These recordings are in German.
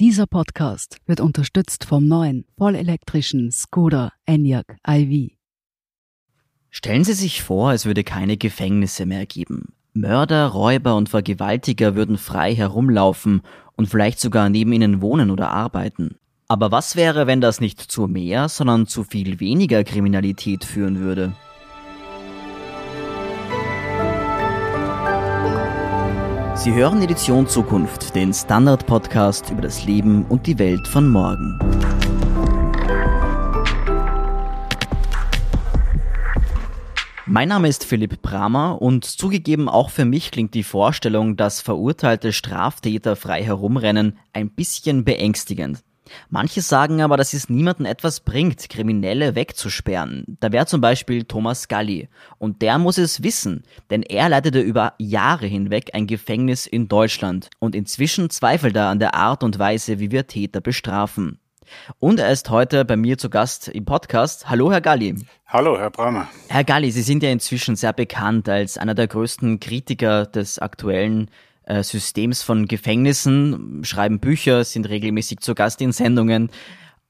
Dieser Podcast wird unterstützt vom neuen vollelektrischen Skoda Enyaq iV. Stellen Sie sich vor, es würde keine Gefängnisse mehr geben. Mörder, Räuber und Vergewaltiger würden frei herumlaufen und vielleicht sogar neben ihnen wohnen oder arbeiten. Aber was wäre, wenn das nicht zu mehr, sondern zu viel weniger Kriminalität führen würde? Sie hören Edition Zukunft, den Standard-Podcast über das Leben und die Welt von morgen. Mein Name ist Philipp Bramer und zugegeben auch für mich klingt die Vorstellung, dass verurteilte Straftäter frei herumrennen, ein bisschen beängstigend. Manche sagen aber, dass es niemanden etwas bringt, Kriminelle wegzusperren. Da wäre zum Beispiel Thomas Galli. Und der muss es wissen, denn er leitete über Jahre hinweg ein Gefängnis in Deutschland. Und inzwischen zweifelt er an der Art und Weise, wie wir Täter bestrafen. Und er ist heute bei mir zu Gast im Podcast. Hallo, Herr Galli. Hallo, Herr Bramer. Herr Galli, Sie sind ja inzwischen sehr bekannt als einer der größten Kritiker des aktuellen äh, Systems von Gefängnissen, schreiben Bücher, sind regelmäßig zu Gast in Sendungen.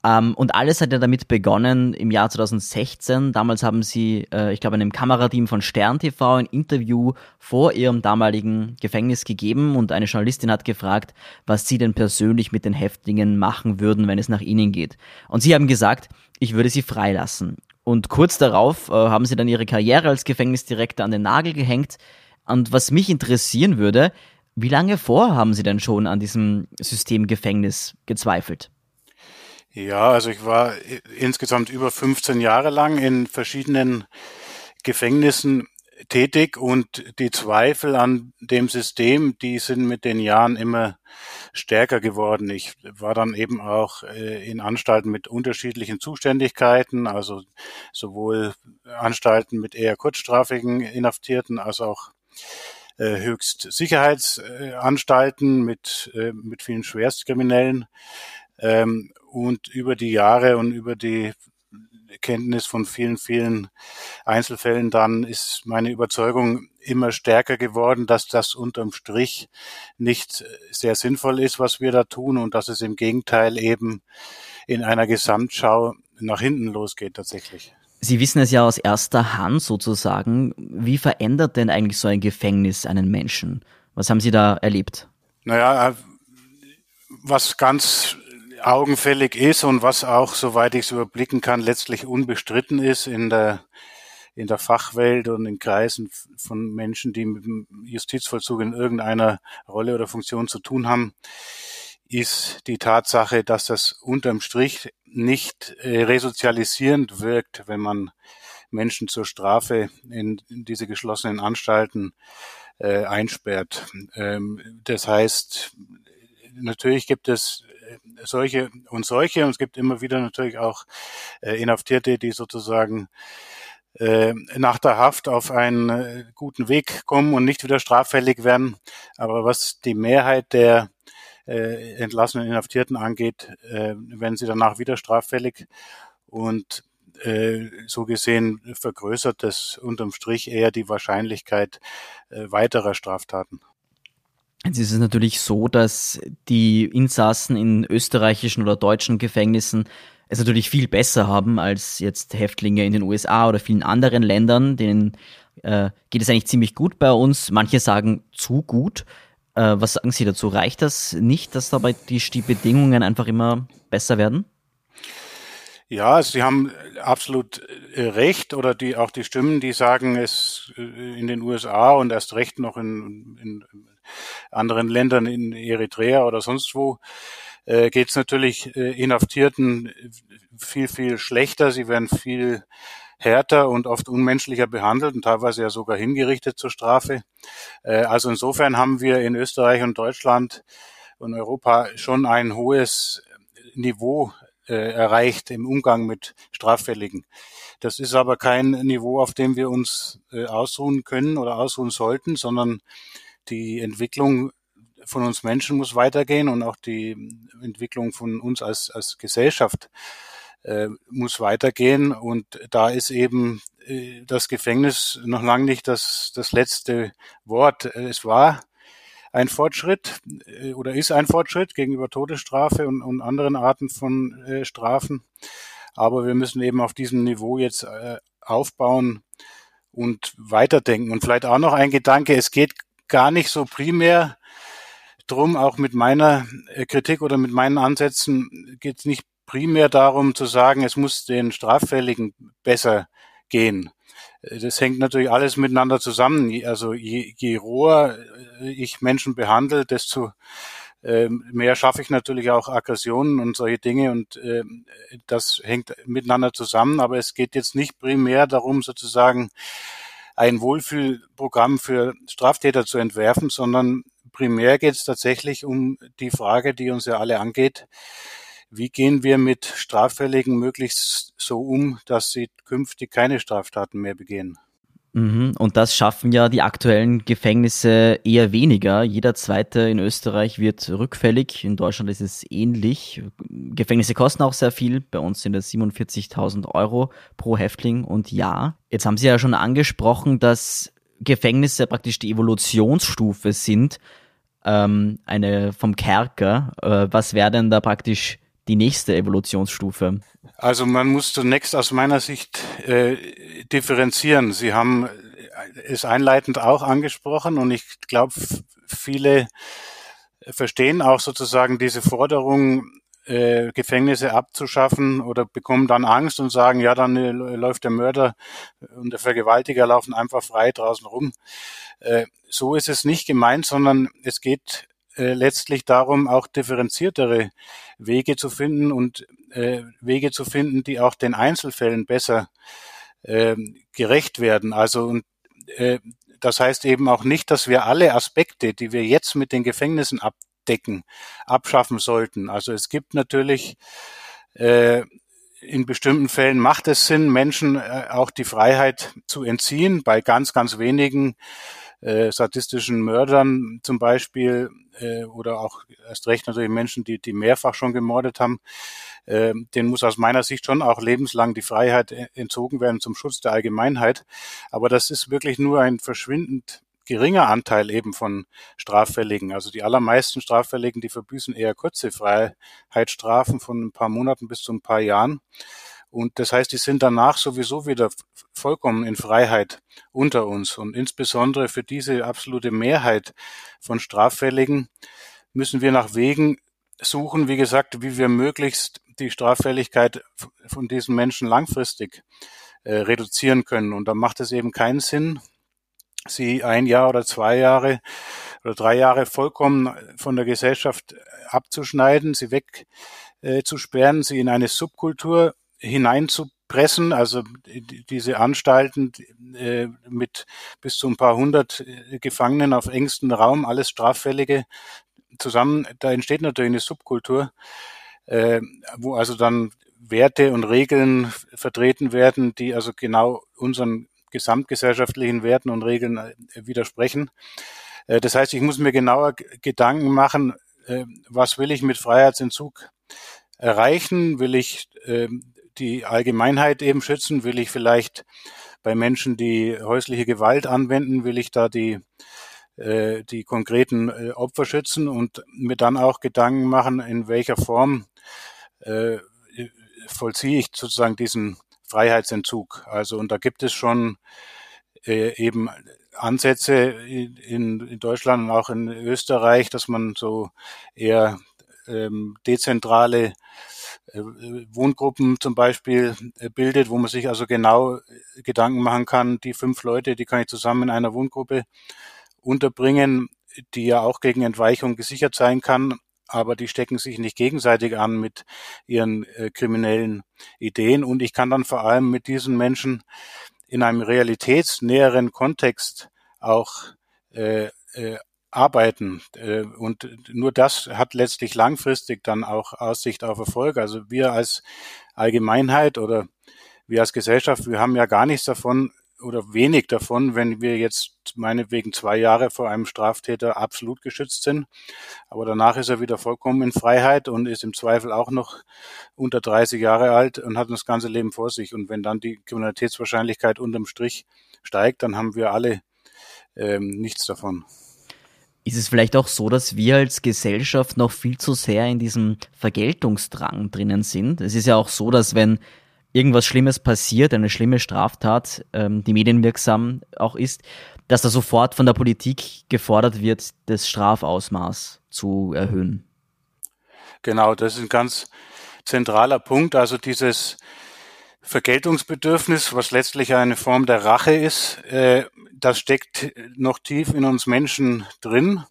Ähm, und alles hat ja damit begonnen im Jahr 2016. Damals haben sie, äh, ich glaube, einem Kamerateam von Stern TV ein Interview vor ihrem damaligen Gefängnis gegeben und eine Journalistin hat gefragt, was sie denn persönlich mit den Häftlingen machen würden, wenn es nach ihnen geht. Und sie haben gesagt, ich würde sie freilassen. Und kurz darauf äh, haben sie dann ihre Karriere als Gefängnisdirektor an den Nagel gehängt. Und was mich interessieren würde, wie lange vor haben Sie denn schon an diesem System Gefängnis gezweifelt? Ja, also ich war insgesamt über 15 Jahre lang in verschiedenen Gefängnissen tätig und die Zweifel an dem System, die sind mit den Jahren immer stärker geworden. Ich war dann eben auch äh, in Anstalten mit unterschiedlichen Zuständigkeiten, also sowohl Anstalten mit eher kurzstrafigen Inhaftierten als auch äh, Höchstsicherheitsanstalten mit, äh, mit vielen Schwerstkriminellen. Ähm, und über die Jahre und über die Kenntnis von vielen, vielen Einzelfällen dann ist meine Überzeugung immer stärker geworden, dass das unterm Strich nicht sehr sinnvoll ist, was wir da tun und dass es im Gegenteil eben in einer Gesamtschau nach hinten losgeht tatsächlich. Sie wissen es ja aus erster Hand sozusagen. Wie verändert denn eigentlich so ein Gefängnis einen Menschen? Was haben Sie da erlebt? Naja, äh, was ganz augenfällig ist und was auch, soweit ich es überblicken kann, letztlich unbestritten ist in der, in der Fachwelt und in Kreisen von Menschen, die mit dem Justizvollzug in irgendeiner Rolle oder Funktion zu tun haben, ist die Tatsache, dass das unterm Strich nicht äh, resozialisierend wirkt, wenn man Menschen zur Strafe in, in diese geschlossenen Anstalten äh, einsperrt. Ähm, das heißt, natürlich gibt es äh, solche und solche und es gibt immer wieder natürlich auch äh, Inhaftierte, die sozusagen äh, nach der Haft auf einen äh, guten Weg kommen und nicht wieder straffällig werden. Aber was die Mehrheit der äh, entlassenen Inhaftierten angeht, äh, werden sie danach wieder straffällig. Und äh, so gesehen vergrößert das unterm Strich eher die Wahrscheinlichkeit äh, weiterer Straftaten. Jetzt ist es natürlich so, dass die Insassen in österreichischen oder deutschen Gefängnissen es natürlich viel besser haben als jetzt Häftlinge in den USA oder vielen anderen Ländern. Denen äh, geht es eigentlich ziemlich gut bei uns. Manche sagen zu gut. Äh, was sagen Sie dazu? Reicht das nicht, dass dabei die, die Bedingungen einfach immer besser werden? Ja, Sie haben absolut äh, recht oder die auch die Stimmen, die sagen, es äh, in den USA und erst recht noch in, in anderen Ländern, in Eritrea oder sonst wo, äh, geht es natürlich äh, Inhaftierten viel, viel schlechter. Sie werden viel härter und oft unmenschlicher behandelt und teilweise ja sogar hingerichtet zur Strafe. Äh, also insofern haben wir in Österreich und Deutschland und Europa schon ein hohes Niveau äh, erreicht im Umgang mit Straffälligen. Das ist aber kein Niveau, auf dem wir uns äh, ausruhen können oder ausruhen sollten, sondern die Entwicklung von uns Menschen muss weitergehen und auch die Entwicklung von uns als, als Gesellschaft äh, muss weitergehen. Und da ist eben äh, das Gefängnis noch lange nicht das, das letzte Wort. Es war ein Fortschritt äh, oder ist ein Fortschritt gegenüber Todesstrafe und, und anderen Arten von äh, Strafen. Aber wir müssen eben auf diesem Niveau jetzt äh, aufbauen und weiterdenken. Und vielleicht auch noch ein Gedanke, es geht gar nicht so primär drum, auch mit meiner äh, Kritik oder mit meinen Ansätzen geht es nicht primär darum zu sagen, es muss den Straffälligen besser gehen. Das hängt natürlich alles miteinander zusammen. Also je, je roher äh, ich Menschen behandle, desto ähm, mehr schaffe ich natürlich auch Aggressionen und solche Dinge und äh, das hängt miteinander zusammen. Aber es geht jetzt nicht primär darum, sozusagen ein Wohlfühlprogramm für Straftäter zu entwerfen, sondern primär geht es tatsächlich um die Frage, die uns ja alle angeht. Wie gehen wir mit Straffälligen möglichst so um, dass sie künftig keine Straftaten mehr begehen? Mhm. Und das schaffen ja die aktuellen Gefängnisse eher weniger. Jeder zweite in Österreich wird rückfällig. In Deutschland ist es ähnlich. Gefängnisse kosten auch sehr viel. Bei uns sind es 47.000 Euro pro Häftling und Jahr. Jetzt haben Sie ja schon angesprochen, dass Gefängnisse praktisch die Evolutionsstufe sind, ähm, eine vom Kerker. Äh, was wäre denn da praktisch die nächste Evolutionsstufe? Also man muss zunächst aus meiner Sicht äh, differenzieren. Sie haben es einleitend auch angesprochen und ich glaube, viele verstehen auch sozusagen diese Forderung, äh, Gefängnisse abzuschaffen oder bekommen dann Angst und sagen, ja, dann äh, läuft der Mörder und der Vergewaltiger laufen einfach frei draußen rum. Äh, so ist es nicht gemeint, sondern es geht äh, letztlich darum, auch differenziertere Wege zu finden und äh, Wege zu finden, die auch den Einzelfällen besser äh, gerecht werden. Also und äh, das heißt eben auch nicht, dass wir alle Aspekte, die wir jetzt mit den Gefängnissen abdecken, abschaffen sollten. Also es gibt natürlich äh, in bestimmten Fällen macht es Sinn, Menschen äh, auch die Freiheit zu entziehen. Bei ganz, ganz wenigen äh, sadistischen Mördern zum Beispiel äh, oder auch erst recht natürlich Menschen, die, die mehrfach schon gemordet haben, äh, denen muss aus meiner Sicht schon auch lebenslang die Freiheit äh, entzogen werden zum Schutz der Allgemeinheit. Aber das ist wirklich nur ein verschwindend geringer Anteil eben von Straffälligen. Also die allermeisten Straffälligen, die verbüßen eher kurze Freiheitsstrafen von ein paar Monaten bis zu ein paar Jahren. Und das heißt, die sind danach sowieso wieder vollkommen in Freiheit unter uns. Und insbesondere für diese absolute Mehrheit von Straffälligen müssen wir nach Wegen suchen, wie gesagt, wie wir möglichst die Straffälligkeit von diesen Menschen langfristig äh, reduzieren können. Und da macht es eben keinen Sinn, sie ein Jahr oder zwei Jahre oder drei Jahre vollkommen von der Gesellschaft abzuschneiden, sie wegzusperren, äh, sie in eine Subkultur hineinzupressen, also diese Anstalten äh, mit bis zu ein paar hundert äh, Gefangenen auf engstem Raum, alles Straffällige zusammen, da entsteht natürlich eine Subkultur, äh, wo also dann Werte und Regeln vertreten werden, die also genau unseren gesamtgesellschaftlichen Werten und Regeln widersprechen. Das heißt, ich muss mir genauer Gedanken machen, was will ich mit Freiheitsentzug erreichen? Will ich die Allgemeinheit eben schützen? Will ich vielleicht bei Menschen, die häusliche Gewalt anwenden, will ich da die äh, die konkreten äh, Opfer schützen und mir dann auch Gedanken machen, in welcher Form äh, vollziehe ich sozusagen diesen Freiheitsentzug. Also und da gibt es schon äh, eben Ansätze in, in Deutschland und auch in Österreich, dass man so eher ähm, dezentrale Wohngruppen zum Beispiel äh, bildet, wo man sich also genau äh, Gedanken machen kann, die fünf Leute, die kann ich zusammen in einer Wohngruppe unterbringen, die ja auch gegen Entweichung gesichert sein kann, aber die stecken sich nicht gegenseitig an mit ihren äh, kriminellen Ideen. Und ich kann dann vor allem mit diesen Menschen in einem realitätsnäheren Kontext auch äh, äh, arbeiten. Äh, und nur das hat letztlich langfristig dann auch Aussicht auf Erfolg. Also wir als Allgemeinheit oder wir als Gesellschaft, wir haben ja gar nichts davon oder wenig davon, wenn wir jetzt meinetwegen zwei Jahre vor einem Straftäter absolut geschützt sind. Aber danach ist er wieder vollkommen in Freiheit und ist im Zweifel auch noch unter 30 Jahre alt und hat das ganze Leben vor sich. Und wenn dann die Kriminalitätswahrscheinlichkeit unterm Strich steigt, dann haben wir alle ähm, nichts davon. Ist es vielleicht auch so, dass wir als Gesellschaft noch viel zu sehr in diesem Vergeltungsdrang drinnen sind? Es ist ja auch so, dass wenn irgendwas Schlimmes passiert, eine schlimme Straftat, ähm, die medienwirksam auch ist, dass da sofort von der Politik gefordert wird, das Strafausmaß zu erhöhen. Genau, das ist ein ganz zentraler Punkt. Also dieses Vergeltungsbedürfnis, was letztlich eine Form der Rache ist, äh, das steckt noch tief in uns Menschen drin.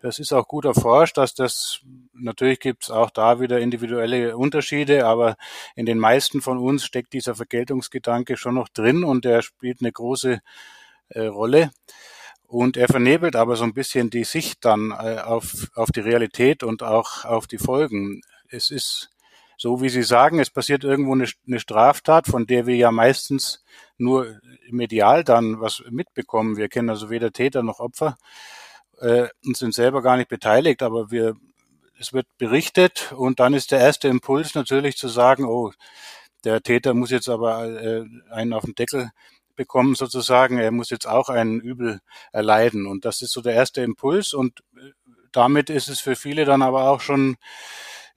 Das ist auch gut erforscht, dass das natürlich gibt es auch da wieder individuelle Unterschiede, aber in den meisten von uns steckt dieser Vergeltungsgedanke schon noch drin und er spielt eine große äh, Rolle. Und er vernebelt aber so ein bisschen die Sicht dann äh, auf, auf die Realität und auch auf die Folgen. Es ist so, wie Sie sagen, es passiert irgendwo eine, eine Straftat, von der wir ja meistens nur medial dann was mitbekommen. Wir kennen also weder Täter noch Opfer äh, und sind selber gar nicht beteiligt, aber wir, es wird berichtet und dann ist der erste Impuls natürlich zu sagen, oh, der Täter muss jetzt aber äh, einen auf den Deckel bekommen sozusagen, er muss jetzt auch ein Übel erleiden. Und das ist so der erste Impuls. Und äh, damit ist es für viele dann aber auch schon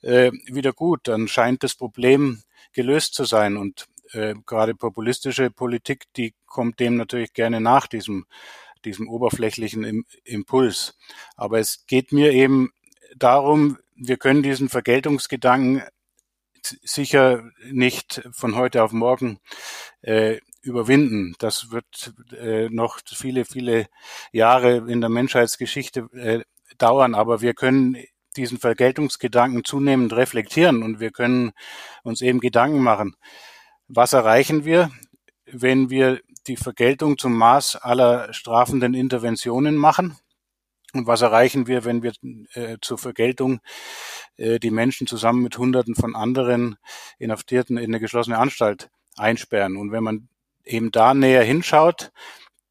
äh, wieder gut, dann scheint das Problem gelöst zu sein und äh, gerade populistische Politik, die kommt dem natürlich gerne nach, diesem, diesem oberflächlichen Im Impuls. Aber es geht mir eben darum, wir können diesen Vergeltungsgedanken sicher nicht von heute auf morgen äh, überwinden. Das wird äh, noch viele, viele Jahre in der Menschheitsgeschichte äh, dauern, aber wir können diesen Vergeltungsgedanken zunehmend reflektieren und wir können uns eben Gedanken machen. Was erreichen wir, wenn wir die Vergeltung zum Maß aller strafenden Interventionen machen? Und was erreichen wir, wenn wir äh, zur Vergeltung äh, die Menschen zusammen mit Hunderten von anderen Inhaftierten in eine geschlossene Anstalt einsperren? Und wenn man eben da näher hinschaut,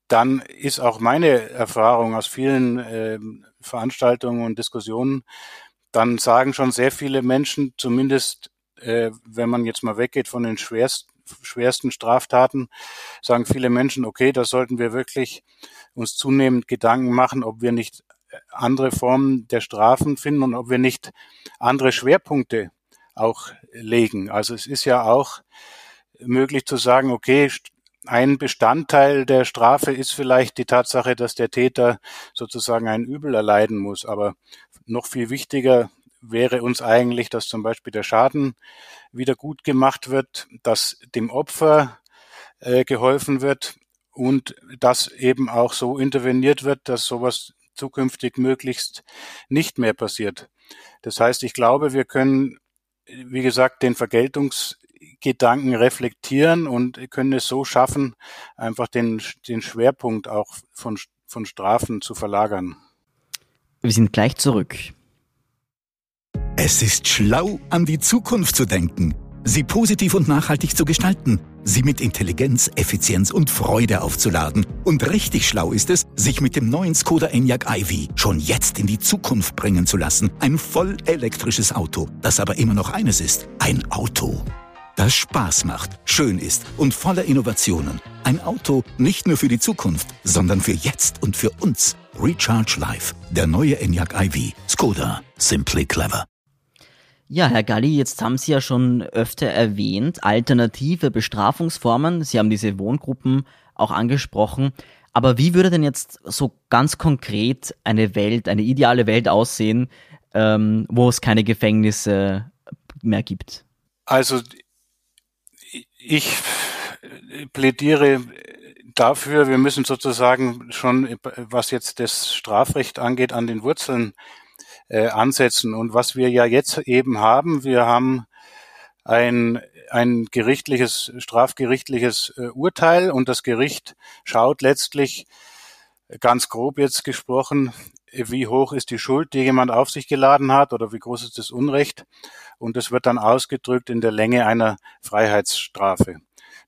dann ist auch meine Erfahrung aus vielen äh, Veranstaltungen und Diskussionen, dann sagen schon sehr viele Menschen, zumindest äh, wenn man jetzt mal weggeht von den schwerst, schwersten Straftaten, sagen viele Menschen, okay, da sollten wir wirklich uns zunehmend Gedanken machen, ob wir nicht andere Formen der Strafen finden und ob wir nicht andere Schwerpunkte auch legen. Also es ist ja auch möglich zu sagen, okay, ein Bestandteil der Strafe ist vielleicht die Tatsache, dass der Täter sozusagen ein Übel erleiden muss. Aber noch viel wichtiger wäre uns eigentlich, dass zum Beispiel der Schaden wieder gut gemacht wird, dass dem Opfer äh, geholfen wird und dass eben auch so interveniert wird, dass sowas zukünftig möglichst nicht mehr passiert. Das heißt, ich glaube, wir können, wie gesagt, den Vergeltungsgedanken reflektieren und können es so schaffen, einfach den, den Schwerpunkt auch von, von Strafen zu verlagern. Wir sind gleich zurück. Es ist schlau, an die Zukunft zu denken, sie positiv und nachhaltig zu gestalten, sie mit Intelligenz, Effizienz und Freude aufzuladen. Und richtig schlau ist es, sich mit dem neuen Skoda Enyaq iV schon jetzt in die Zukunft bringen zu lassen. Ein voll elektrisches Auto, das aber immer noch eines ist, ein Auto. Das Spaß macht, schön ist und voller Innovationen. Ein Auto nicht nur für die Zukunft, sondern für jetzt und für uns. Recharge Life, der neue Enyaq iV. Skoda, simply clever. Ja, Herr Galli, jetzt haben Sie ja schon öfter erwähnt, alternative Bestrafungsformen. Sie haben diese Wohngruppen auch angesprochen. Aber wie würde denn jetzt so ganz konkret eine Welt, eine ideale Welt aussehen, ähm, wo es keine Gefängnisse mehr gibt? Also ich plädiere dafür, wir müssen sozusagen schon, was jetzt das Strafrecht angeht, an den Wurzeln äh, ansetzen. Und was wir ja jetzt eben haben, wir haben ein, ein gerichtliches, strafgerichtliches äh, Urteil und das Gericht schaut letztlich ganz grob jetzt gesprochen, wie hoch ist die Schuld, die jemand auf sich geladen hat oder wie groß ist das Unrecht. Und das wird dann ausgedrückt in der Länge einer Freiheitsstrafe.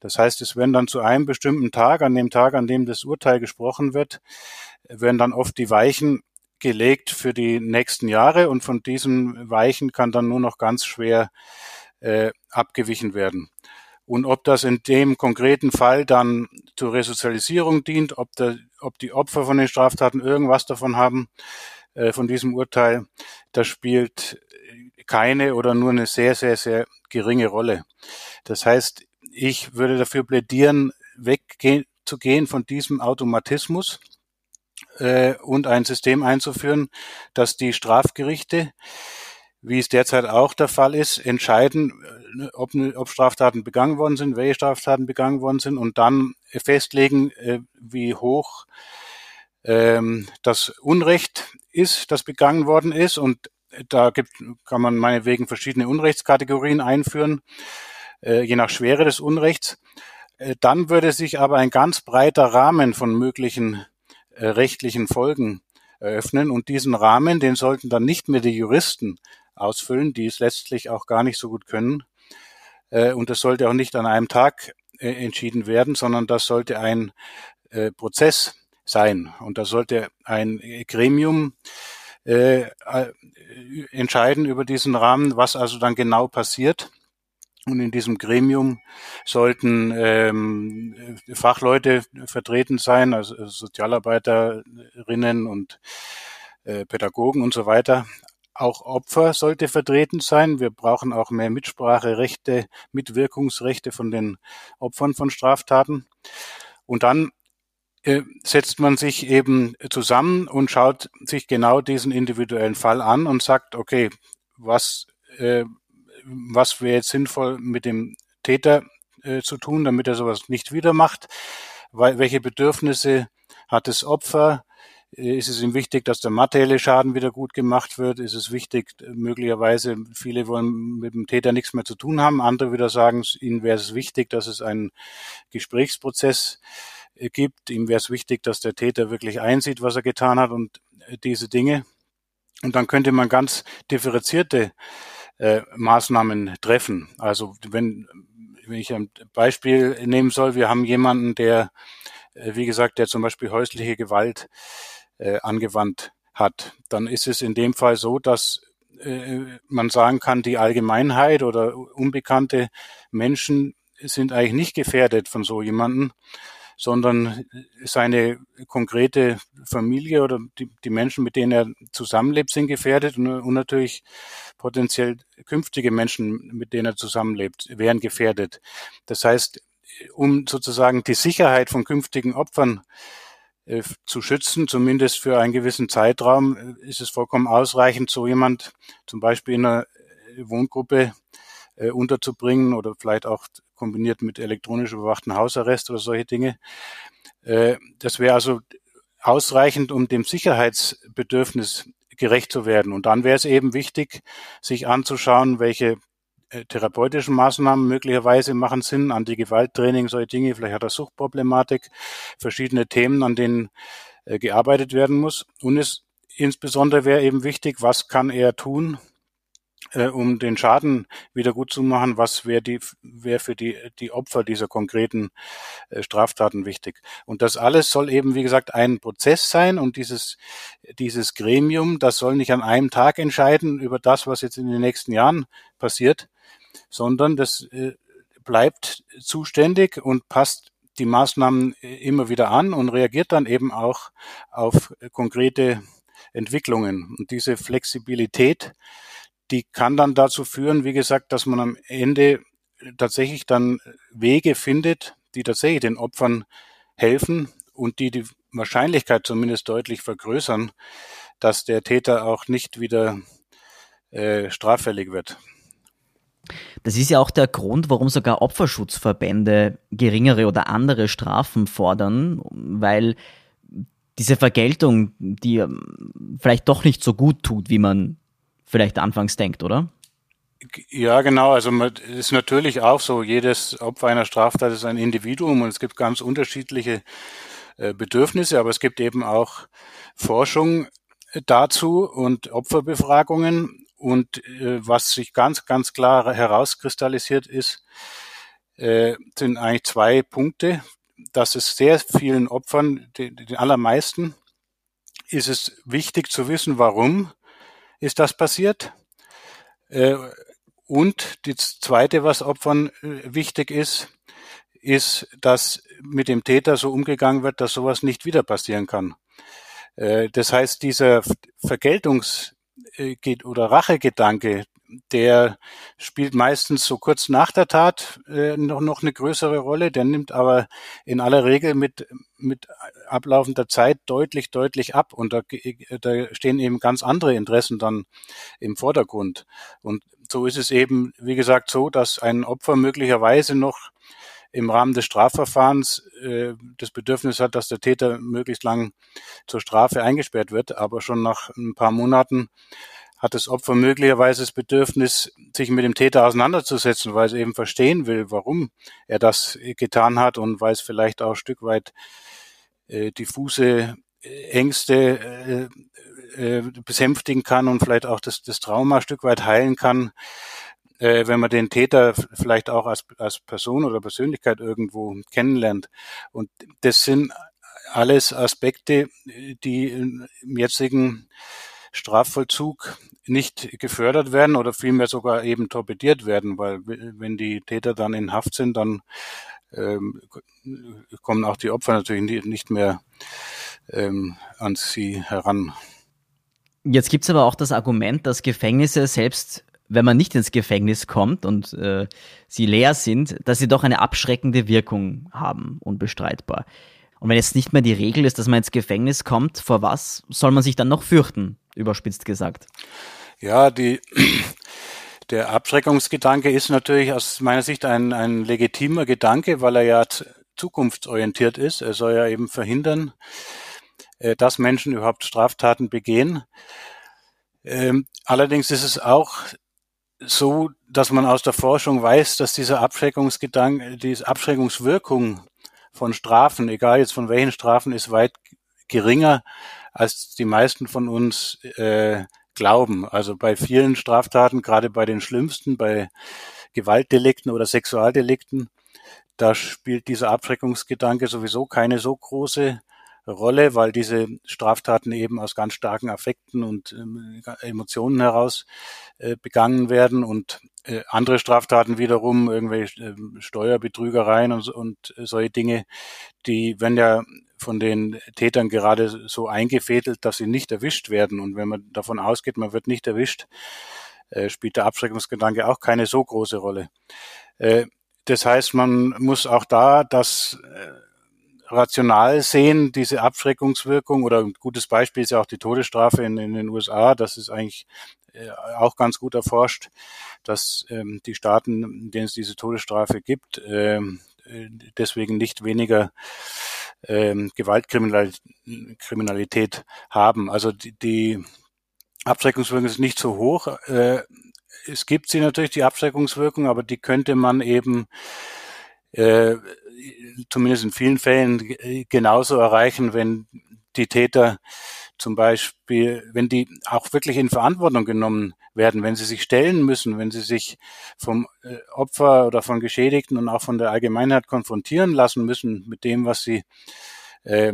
Das heißt, es werden dann zu einem bestimmten Tag, an dem Tag, an dem das Urteil gesprochen wird, werden dann oft die Weichen gelegt für die nächsten Jahre und von diesen Weichen kann dann nur noch ganz schwer äh, abgewichen werden. Und ob das in dem konkreten Fall dann zur Resozialisierung dient, ob, der, ob die Opfer von den Straftaten irgendwas davon haben, äh, von diesem Urteil, das spielt keine oder nur eine sehr, sehr, sehr geringe Rolle. Das heißt, ich würde dafür plädieren, wegzugehen von diesem Automatismus äh, und ein System einzuführen, dass die Strafgerichte, wie es derzeit auch der Fall ist, entscheiden, ob, ob Straftaten begangen worden sind, welche Straftaten begangen worden sind und dann festlegen, äh, wie hoch ähm, das Unrecht ist, das begangen worden ist. Und da gibt, kann man meinetwegen verschiedene Unrechtskategorien einführen, äh, je nach Schwere des Unrechts. Äh, dann würde sich aber ein ganz breiter Rahmen von möglichen äh, rechtlichen Folgen eröffnen. Und diesen Rahmen, den sollten dann nicht mehr die Juristen ausfüllen, die es letztlich auch gar nicht so gut können. Äh, und das sollte auch nicht an einem Tag äh, entschieden werden, sondern das sollte ein äh, Prozess sein. Und da sollte ein Gremium entscheiden über diesen Rahmen, was also dann genau passiert. Und in diesem Gremium sollten ähm, Fachleute vertreten sein, also Sozialarbeiterinnen und äh, Pädagogen und so weiter. Auch Opfer sollte vertreten sein. Wir brauchen auch mehr Mitspracherechte, Mitwirkungsrechte von den Opfern von Straftaten. Und dann äh, setzt man sich eben zusammen und schaut sich genau diesen individuellen Fall an und sagt, okay, was äh, was wäre jetzt sinnvoll mit dem Täter äh, zu tun, damit er sowas nicht wieder macht? Weil, welche Bedürfnisse hat das Opfer? Ist es ihm wichtig, dass der materielle Schaden wieder gut gemacht wird? Ist es wichtig, möglicherweise, viele wollen mit dem Täter nichts mehr zu tun haben, andere wieder sagen, ihnen wäre es wichtig, dass es einen Gesprächsprozess äh, gibt. Ihm wäre es wichtig, dass der Täter wirklich einsieht, was er getan hat und äh, diese Dinge. Und dann könnte man ganz differenzierte äh, Maßnahmen treffen. Also wenn, wenn ich ein Beispiel nehmen soll, wir haben jemanden, der, äh, wie gesagt, der zum Beispiel häusliche Gewalt äh, angewandt hat, dann ist es in dem Fall so, dass äh, man sagen kann, die Allgemeinheit oder unbekannte Menschen sind eigentlich nicht gefährdet von so jemanden, sondern seine konkrete Familie oder die, die Menschen, mit denen er zusammenlebt, sind gefährdet und, und natürlich potenziell künftige Menschen, mit denen er zusammenlebt, wären gefährdet. Das heißt, um sozusagen die Sicherheit von künftigen Opfern zu schützen, zumindest für einen gewissen Zeitraum, äh, ist es vollkommen ausreichend, so jemand zum Beispiel in einer Wohngruppe äh, unterzubringen oder vielleicht auch kombiniert mit elektronisch überwachten Hausarrest oder solche Dinge. Äh, das wäre also ausreichend, um dem Sicherheitsbedürfnis gerecht zu werden. Und dann wäre es eben wichtig, sich anzuschauen, welche äh, therapeutischen Maßnahmen möglicherweise machen Sinn, Anti-Gewalt-Training, solche Dinge, vielleicht hat er Suchtproblematik, verschiedene Themen, an denen äh, gearbeitet werden muss. Und es insbesondere wäre eben wichtig, was kann er tun, äh, um den Schaden wieder gut zu machen, was wäre die wäre für die die Opfer dieser konkreten äh, Straftaten wichtig. Und das alles soll eben wie gesagt ein Prozess sein und dieses dieses Gremium, das soll nicht an einem Tag entscheiden über das, was jetzt in den nächsten Jahren passiert, sondern das äh, bleibt zuständig und passt die Maßnahmen äh, immer wieder an und reagiert dann eben auch auf konkrete Entwicklungen. Und diese Flexibilität die kann dann dazu führen, wie gesagt, dass man am Ende tatsächlich dann Wege findet, die tatsächlich den Opfern helfen und die die Wahrscheinlichkeit zumindest deutlich vergrößern, dass der Täter auch nicht wieder äh, straffällig wird. Das ist ja auch der Grund, warum sogar Opferschutzverbände geringere oder andere Strafen fordern, weil diese Vergeltung, die vielleicht doch nicht so gut tut, wie man vielleicht anfangs denkt, oder? Ja, genau. Also es ist natürlich auch so, jedes Opfer einer Straftat ist ein Individuum und es gibt ganz unterschiedliche äh, Bedürfnisse, aber es gibt eben auch Forschung dazu und Opferbefragungen. Und äh, was sich ganz, ganz klar herauskristallisiert ist, äh, sind eigentlich zwei Punkte, dass es sehr vielen Opfern, den, den allermeisten, ist es wichtig zu wissen, warum ist das passiert. Äh, und das Zweite, was Opfern äh, wichtig ist, ist, dass mit dem Täter so umgegangen wird, dass sowas nicht wieder passieren kann. Äh, das heißt, dieser Vergeltungs- äh, oder Rachegedanke, der spielt meistens so kurz nach der Tat äh, noch, noch eine größere Rolle. Der nimmt aber in aller Regel mit, mit ablaufender Zeit deutlich, deutlich ab. Und da, da stehen eben ganz andere Interessen dann im Vordergrund. Und so ist es eben, wie gesagt, so, dass ein Opfer möglicherweise noch im Rahmen des Strafverfahrens äh, das Bedürfnis hat, dass der Täter möglichst lang zur Strafe eingesperrt wird, aber schon nach ein paar Monaten hat das Opfer möglicherweise das Bedürfnis, sich mit dem Täter auseinanderzusetzen, weil es eben verstehen will, warum er das getan hat und weil es vielleicht auch ein Stück weit äh, diffuse äh, Ängste äh, äh, besänftigen kann und vielleicht auch das, das Trauma ein Stück weit heilen kann, äh, wenn man den Täter vielleicht auch als, als Person oder Persönlichkeit irgendwo kennenlernt. Und das sind alles Aspekte, die im jetzigen Strafvollzug nicht gefördert werden oder vielmehr sogar eben torpediert werden, weil wenn die Täter dann in Haft sind, dann ähm, kommen auch die Opfer natürlich nicht mehr ähm, an sie heran. Jetzt gibt's aber auch das Argument, dass Gefängnisse selbst wenn man nicht ins Gefängnis kommt und äh, sie leer sind, dass sie doch eine abschreckende Wirkung haben, unbestreitbar. Und wenn jetzt nicht mehr die Regel ist, dass man ins Gefängnis kommt, vor was soll man sich dann noch fürchten, überspitzt gesagt? Ja, die, der Abschreckungsgedanke ist natürlich aus meiner Sicht ein, ein legitimer Gedanke, weil er ja zukunftsorientiert ist. Er soll ja eben verhindern, äh, dass Menschen überhaupt Straftaten begehen. Ähm, allerdings ist es auch so, dass man aus der Forschung weiß, dass dieser Abschreckungsgedanke, diese Abschreckungswirkung von Strafen, egal jetzt von welchen Strafen, ist weit geringer, als die meisten von uns äh, glauben. Also bei vielen Straftaten, gerade bei den schlimmsten, bei Gewaltdelikten oder Sexualdelikten, da spielt dieser Abschreckungsgedanke sowieso keine so große Rolle, weil diese Straftaten eben aus ganz starken Affekten und ähm, Emotionen heraus äh, begangen werden und äh, andere Straftaten wiederum, irgendwelche äh, Steuerbetrügereien und, und solche Dinge, die werden ja von den Tätern gerade so eingefädelt, dass sie nicht erwischt werden. Und wenn man davon ausgeht, man wird nicht erwischt, äh, spielt der Abschreckungsgedanke auch keine so große Rolle. Äh, das heißt, man muss auch da das äh, rational sehen, diese Abschreckungswirkung oder ein gutes Beispiel ist ja auch die Todesstrafe in, in den USA. Das ist eigentlich äh, auch ganz gut erforscht, dass ähm, die Staaten, denen es diese Todesstrafe gibt, ähm, äh, deswegen nicht weniger ähm, Gewaltkriminalität haben. Also die, die Abschreckungswirkung ist nicht so hoch. Äh, es gibt sie natürlich, die Abschreckungswirkung, aber die könnte man eben äh, zumindest in vielen Fällen genauso erreichen, wenn die Täter zum Beispiel, wenn die auch wirklich in Verantwortung genommen werden, wenn sie sich stellen müssen, wenn sie sich vom äh, Opfer oder von Geschädigten und auch von der Allgemeinheit konfrontieren lassen müssen mit dem, was sie äh,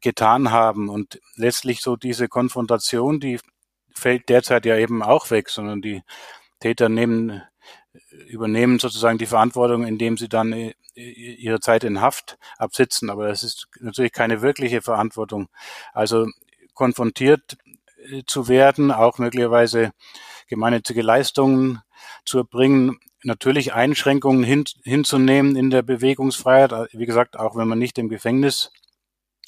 getan haben. Und letztlich so diese Konfrontation, die fällt derzeit ja eben auch weg, sondern die Täter nehmen, übernehmen sozusagen die Verantwortung, indem sie dann äh, ihre Zeit in Haft absitzen. Aber das ist natürlich keine wirkliche Verantwortung. Also konfrontiert äh, zu werden, auch möglicherweise gemeinnützige Leistungen zu erbringen, natürlich Einschränkungen hin, hinzunehmen in der Bewegungsfreiheit. Wie gesagt, auch wenn man nicht im Gefängnis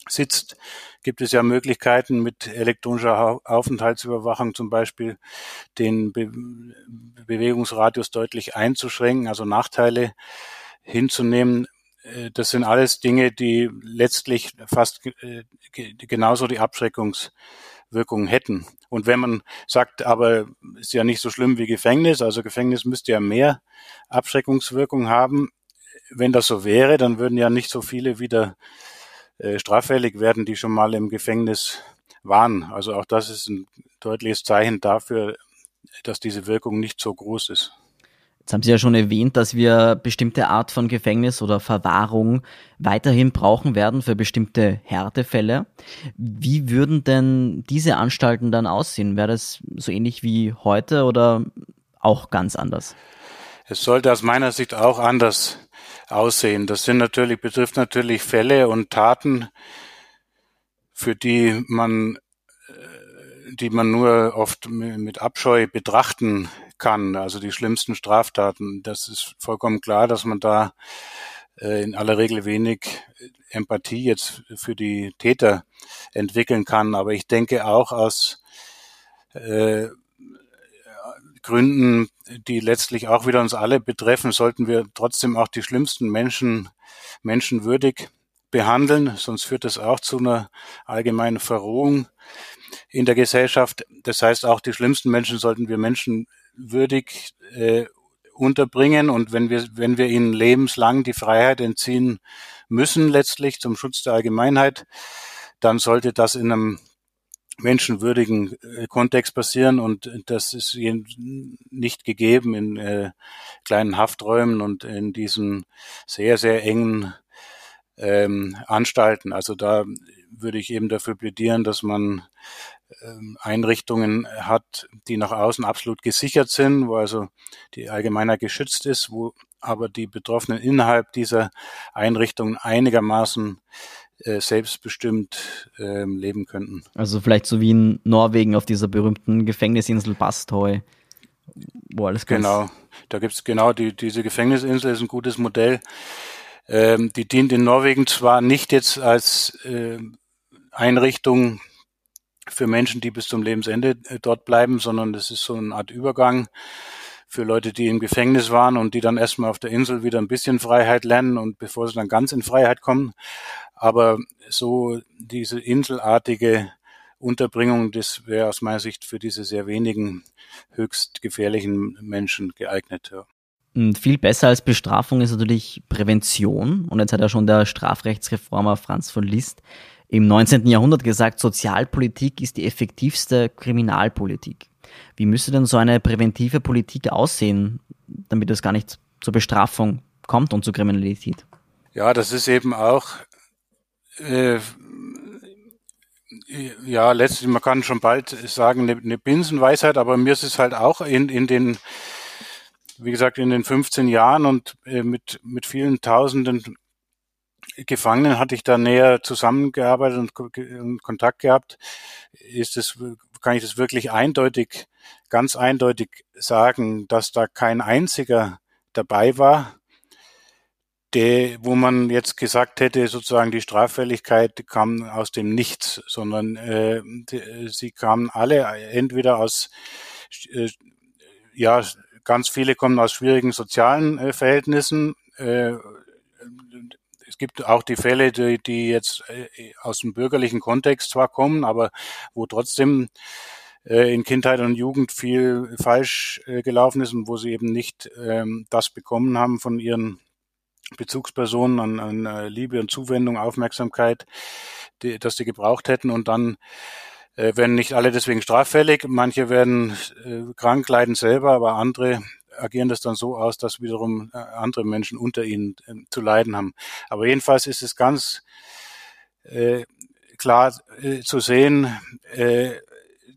sitzt, gibt es ja Möglichkeiten mit elektronischer Aufenthaltsüberwachung zum Beispiel den Be Bewegungsradius deutlich einzuschränken, also Nachteile hinzunehmen. Äh, das sind alles Dinge, die letztlich fast äh, genauso die Abschreckungswirkung hätten. Und wenn man sagt, aber ist ja nicht so schlimm wie Gefängnis, also Gefängnis müsste ja mehr Abschreckungswirkung haben. Wenn das so wäre, dann würden ja nicht so viele wieder äh, straffällig werden, die schon mal im Gefängnis waren. Also auch das ist ein deutliches Zeichen dafür, dass diese Wirkung nicht so groß ist. Jetzt haben Sie ja schon erwähnt, dass wir bestimmte Art von Gefängnis oder Verwahrung weiterhin brauchen werden für bestimmte Härtefälle. Wie würden denn diese Anstalten dann aussehen? Wäre das so ähnlich wie heute oder auch ganz anders? Es sollte aus meiner Sicht auch anders aussehen. Das sind natürlich, betrifft natürlich Fälle und Taten, für die man die man nur oft mit Abscheu betrachten kann, also die schlimmsten Straftaten. Das ist vollkommen klar, dass man da äh, in aller Regel wenig Empathie jetzt für die Täter entwickeln kann. Aber ich denke auch aus äh, Gründen, die letztlich auch wieder uns alle betreffen, sollten wir trotzdem auch die schlimmsten Menschen menschenwürdig behandeln, sonst führt das auch zu einer allgemeinen Verrohung in der Gesellschaft. Das heißt, auch die schlimmsten Menschen sollten wir menschenwürdig äh, unterbringen und wenn wir, wenn wir ihnen lebenslang die Freiheit entziehen müssen, letztlich zum Schutz der Allgemeinheit, dann sollte das in einem menschenwürdigen äh, Kontext passieren und das ist nicht gegeben in äh, kleinen Hafträumen und in diesen sehr, sehr engen ähm, Anstalten. Also da würde ich eben dafür plädieren, dass man ähm, Einrichtungen hat, die nach außen absolut gesichert sind, wo also die Allgemeinheit geschützt ist, wo aber die Betroffenen innerhalb dieser Einrichtungen einigermaßen äh, selbstbestimmt äh, leben könnten. Also vielleicht so wie in Norwegen auf dieser berühmten Gefängnisinsel Bastøy, wo alles Genau, da gibt's genau die, diese Gefängnisinsel ist ein gutes Modell. Ähm, die dient in Norwegen zwar nicht jetzt als äh, Einrichtung für Menschen, die bis zum Lebensende äh, dort bleiben, sondern das ist so eine Art Übergang für Leute, die im Gefängnis waren und die dann erstmal auf der Insel wieder ein bisschen Freiheit lernen und bevor sie dann ganz in Freiheit kommen. Aber so diese inselartige Unterbringung, das wäre aus meiner Sicht für diese sehr wenigen höchst gefährlichen Menschen geeignet. Ja. Und viel besser als Bestrafung ist natürlich Prävention. Und jetzt hat ja schon der Strafrechtsreformer Franz von Liszt im 19. Jahrhundert gesagt, Sozialpolitik ist die effektivste Kriminalpolitik. Wie müsste denn so eine präventive Politik aussehen, damit es gar nicht zur Bestrafung kommt und zur Kriminalität? Ja, das ist eben auch äh, ja letztlich, man kann schon bald sagen, eine, eine Binsenweisheit, aber mir ist es halt auch in, in den wie gesagt, in den 15 Jahren und äh, mit, mit vielen Tausenden Gefangenen hatte ich da näher zusammengearbeitet und, und Kontakt gehabt. Ist es, kann ich das wirklich eindeutig, ganz eindeutig sagen, dass da kein einziger dabei war, der, wo man jetzt gesagt hätte, sozusagen die Straffälligkeit kam aus dem Nichts, sondern äh, die, sie kamen alle entweder aus äh, ja Ganz viele kommen aus schwierigen sozialen äh, Verhältnissen. Äh, es gibt auch die Fälle, die, die jetzt äh, aus dem bürgerlichen Kontext zwar kommen, aber wo trotzdem äh, in Kindheit und Jugend viel falsch äh, gelaufen ist und wo sie eben nicht ähm, das bekommen haben von ihren Bezugspersonen an, an äh, Liebe und Zuwendung, Aufmerksamkeit, die, dass sie gebraucht hätten und dann äh, werden nicht alle deswegen straffällig. Manche werden äh, krank, leiden selber, aber andere agieren das dann so aus, dass wiederum äh, andere Menschen unter ihnen äh, zu leiden haben. Aber jedenfalls ist es ganz äh, klar äh, zu sehen, äh,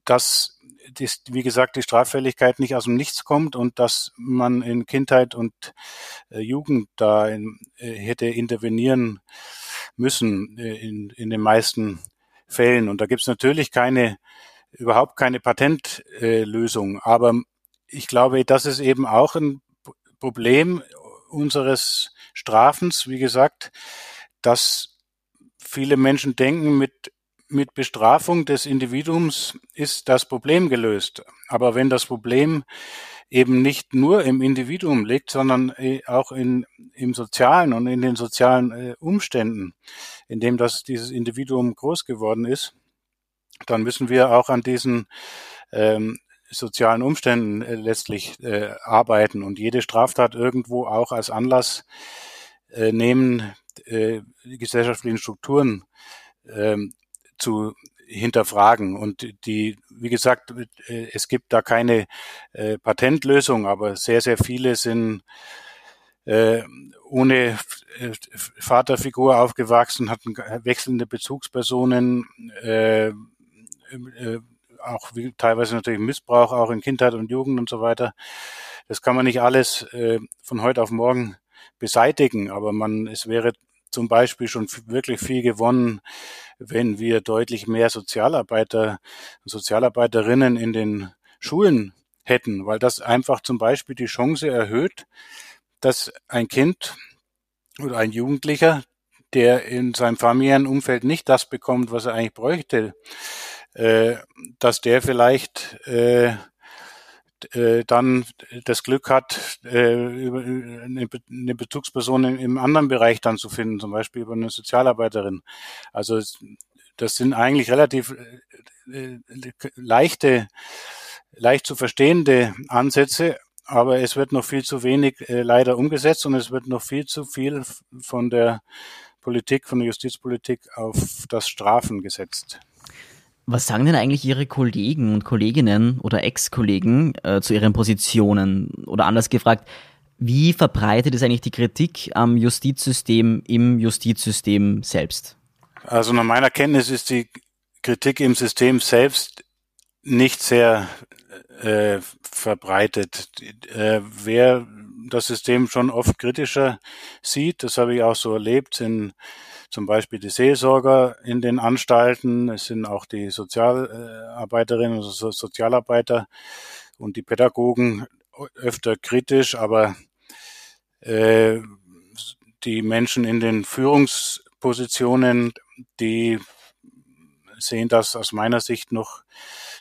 dass dies, wie gesagt, die Straffälligkeit nicht aus dem Nichts kommt und dass man in Kindheit und äh, Jugend da in, äh, hätte intervenieren müssen äh, in, in den meisten Fällen. Und da gibt es natürlich keine, überhaupt keine Patentlösung. Aber ich glaube, das ist eben auch ein Problem unseres Strafens, wie gesagt, dass viele Menschen denken, mit, mit Bestrafung des Individuums ist das Problem gelöst. Aber wenn das Problem eben nicht nur im Individuum liegt, sondern äh, auch in, im Sozialen und in den sozialen äh, Umständen, in dem das, dieses Individuum groß geworden ist, dann müssen wir auch an diesen ähm, sozialen Umständen äh, letztlich äh, arbeiten und jede Straftat irgendwo auch als Anlass äh, nehmen, äh, die gesellschaftlichen Strukturen äh, zu hinterfragen. Und die, wie gesagt, äh, es gibt da keine äh, Patentlösung, aber sehr, sehr viele sind äh, ohne äh, Vaterfigur aufgewachsen, hatten wechselnde Bezugspersonen, äh, äh, auch wie, teilweise natürlich Missbrauch, auch in Kindheit und Jugend und so weiter. Das kann man nicht alles äh, von heute auf morgen beseitigen, aber man, es wäre zum Beispiel schon wirklich viel gewonnen, wenn wir deutlich mehr Sozialarbeiter und Sozialarbeiterinnen in den Schulen hätten, weil das einfach zum Beispiel die Chance erhöht, dass ein Kind oder ein Jugendlicher, der in seinem familiären Umfeld nicht das bekommt, was er eigentlich bräuchte, äh, dass der vielleicht äh, äh, dann das Glück hat, äh, über eine, Bezugsperson im anderen Bereich dann zu finden, zum Beispiel über eine Sozialarbeiterin. Also das sind eigentlich relativ äh, leichte, leicht zu verstehende Ansätze, aber es wird noch viel zu wenig äh, leider umgesetzt und es wird noch viel zu viel von der Politik, von der Justizpolitik auf das Strafen gesetzt. Was sagen denn eigentlich Ihre Kollegen und Kolleginnen oder Ex-Kollegen äh, zu Ihren Positionen? Oder anders gefragt, wie verbreitet ist eigentlich die Kritik am Justizsystem im Justizsystem selbst? Also nach meiner Kenntnis ist die Kritik im System selbst nicht sehr äh, verbreitet. Äh, wer das System schon oft kritischer sieht, das habe ich auch so erlebt, sind zum Beispiel die Seelsorger in den Anstalten, es sind auch die Sozialarbeiterinnen und Sozialarbeiter und die Pädagogen öfter kritisch, aber äh, die Menschen in den Führungspositionen, die sehen das aus meiner Sicht noch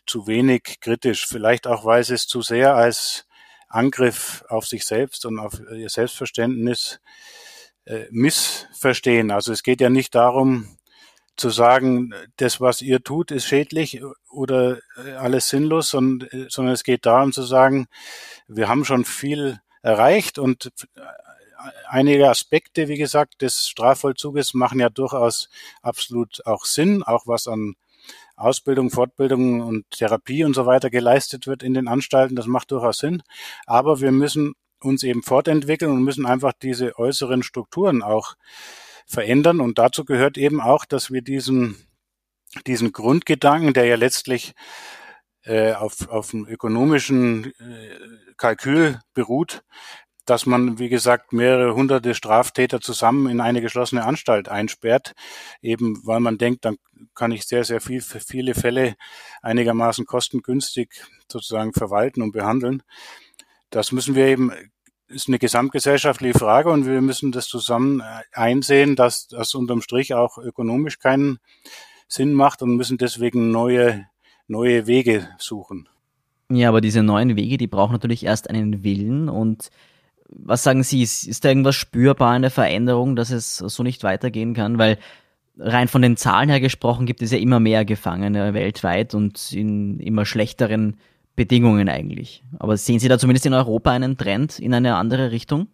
zu wenig kritisch. Vielleicht auch, weil sie es zu sehr als Angriff auf sich selbst und auf ihr Selbstverständnis äh, missverstehen. Also es geht ja nicht darum zu sagen, das, was ihr tut, ist schädlich oder äh, alles sinnlos, sondern, äh, sondern es geht darum zu sagen, wir haben schon viel erreicht und äh, einige Aspekte, wie gesagt, des Strafvollzuges machen ja durchaus absolut auch Sinn, auch was an Ausbildung, Fortbildung und Therapie und so weiter geleistet wird in den Anstalten. Das macht durchaus Sinn. Aber wir müssen uns eben fortentwickeln und müssen einfach diese äußeren Strukturen auch verändern. Und dazu gehört eben auch, dass wir diesen, diesen Grundgedanken, der ja letztlich äh, auf, auf dem ökonomischen äh, Kalkül beruht, dass man, wie gesagt, mehrere hunderte Straftäter zusammen in eine geschlossene Anstalt einsperrt, eben weil man denkt, dann kann ich sehr, sehr viel, viele Fälle einigermaßen kostengünstig sozusagen verwalten und behandeln. Das müssen wir eben ist eine gesamtgesellschaftliche Frage und wir müssen das zusammen äh, einsehen, dass das unterm Strich auch ökonomisch keinen Sinn macht und müssen deswegen neue, neue Wege suchen. Ja, aber diese neuen Wege, die brauchen natürlich erst einen Willen und was sagen Sie, ist, ist da irgendwas spürbar in der Veränderung, dass es so nicht weitergehen kann? Weil rein von den Zahlen her gesprochen gibt es ja immer mehr Gefangene weltweit und in immer schlechteren Bedingungen eigentlich. Aber sehen Sie da zumindest in Europa einen Trend in eine andere Richtung?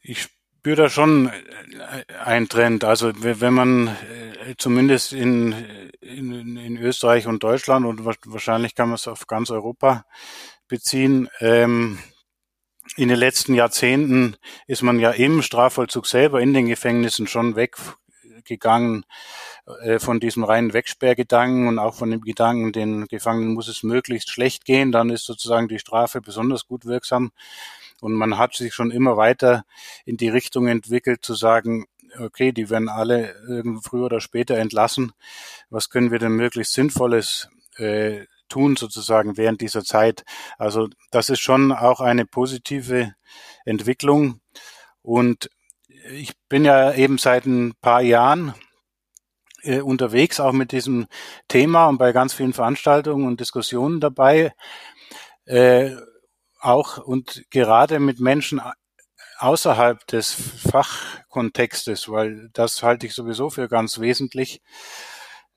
Ich spüre da schon äh, einen Trend. Also wenn man äh, zumindest in, in, in Österreich und Deutschland und wahrscheinlich kann man es auf ganz Europa beziehen, ähm, in den letzten Jahrzehnten ist man ja im Strafvollzug selber in den Gefängnissen schon weggegangen von diesem reinen Wegsperrgedanken und auch von dem Gedanken, den Gefangenen muss es möglichst schlecht gehen, dann ist sozusagen die Strafe besonders gut wirksam. Und man hat sich schon immer weiter in die Richtung entwickelt, zu sagen, okay, die werden alle früher oder später entlassen. Was können wir denn möglichst Sinnvolles äh, tun, sozusagen während dieser Zeit? Also das ist schon auch eine positive Entwicklung. Und ich bin ja eben seit ein paar Jahren äh, unterwegs, auch mit diesem Thema und bei ganz vielen Veranstaltungen und Diskussionen dabei. Äh, auch und gerade mit Menschen außerhalb des Fachkontextes, weil das halte ich sowieso für ganz wesentlich.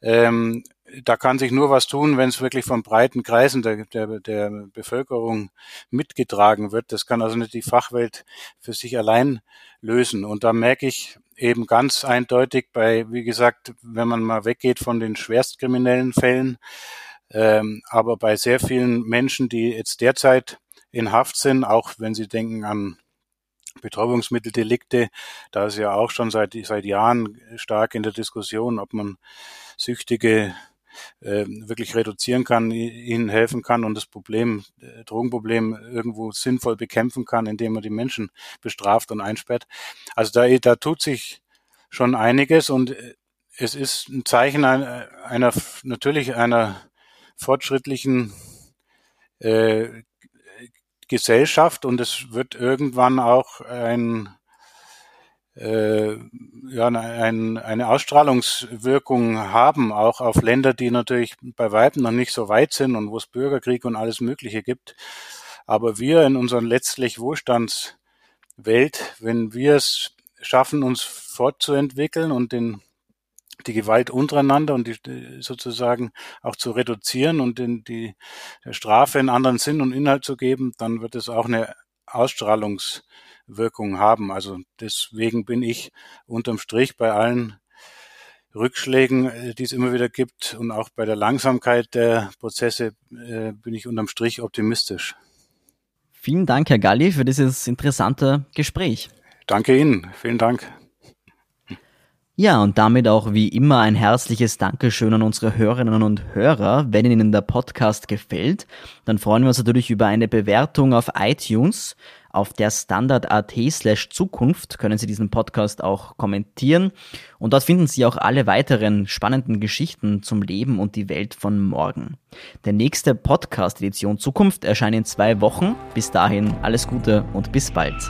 Ähm, da kann sich nur was tun, wenn es wirklich von breiten Kreisen der, der, der Bevölkerung mitgetragen wird. Das kann also nicht die Fachwelt für sich allein lösen. Und da merke ich eben ganz eindeutig bei, wie gesagt, wenn man mal weggeht von den schwerstkriminellen Fällen, ähm, aber bei sehr vielen Menschen, die jetzt derzeit in Haft sind, auch wenn sie denken an Betäubungsmitteldelikte, da ist ja auch schon seit, seit Jahren stark in der Diskussion, ob man Süchtige äh, wirklich reduzieren kann, ihnen helfen kann und das Problem, äh, Drogenproblem irgendwo sinnvoll bekämpfen kann, indem man die Menschen bestraft und einsperrt. Also da, da tut sich schon einiges und es ist ein Zeichen einer, einer natürlich einer fortschrittlichen äh, Gesellschaft und es wird irgendwann auch ein äh, ja, ein, eine Ausstrahlungswirkung haben, auch auf Länder, die natürlich bei Weitem noch nicht so weit sind und wo es Bürgerkrieg und alles Mögliche gibt. Aber wir in unserer letztlich Wohlstandswelt, wenn wir es schaffen, uns fortzuentwickeln und den die Gewalt untereinander und die sozusagen auch zu reduzieren und in die der Strafe einen anderen Sinn und Inhalt zu geben, dann wird es auch eine Ausstrahlungswirkung haben. Also deswegen bin ich unterm Strich bei allen Rückschlägen, äh, die es immer wieder gibt und auch bei der Langsamkeit der Prozesse äh, bin ich unterm Strich optimistisch. Vielen Dank, Herr Galli, für dieses interessante Gespräch. Danke Ihnen. Vielen Dank. Ja, und damit auch wie immer ein herzliches Dankeschön an unsere Hörerinnen und Hörer. Wenn Ihnen der Podcast gefällt, dann freuen wir uns natürlich über eine Bewertung auf iTunes. Auf der Standard.at slash Zukunft können Sie diesen Podcast auch kommentieren. Und dort finden Sie auch alle weiteren spannenden Geschichten zum Leben und die Welt von morgen. Der nächste Podcast-Edition Zukunft erscheint in zwei Wochen. Bis dahin alles Gute und bis bald.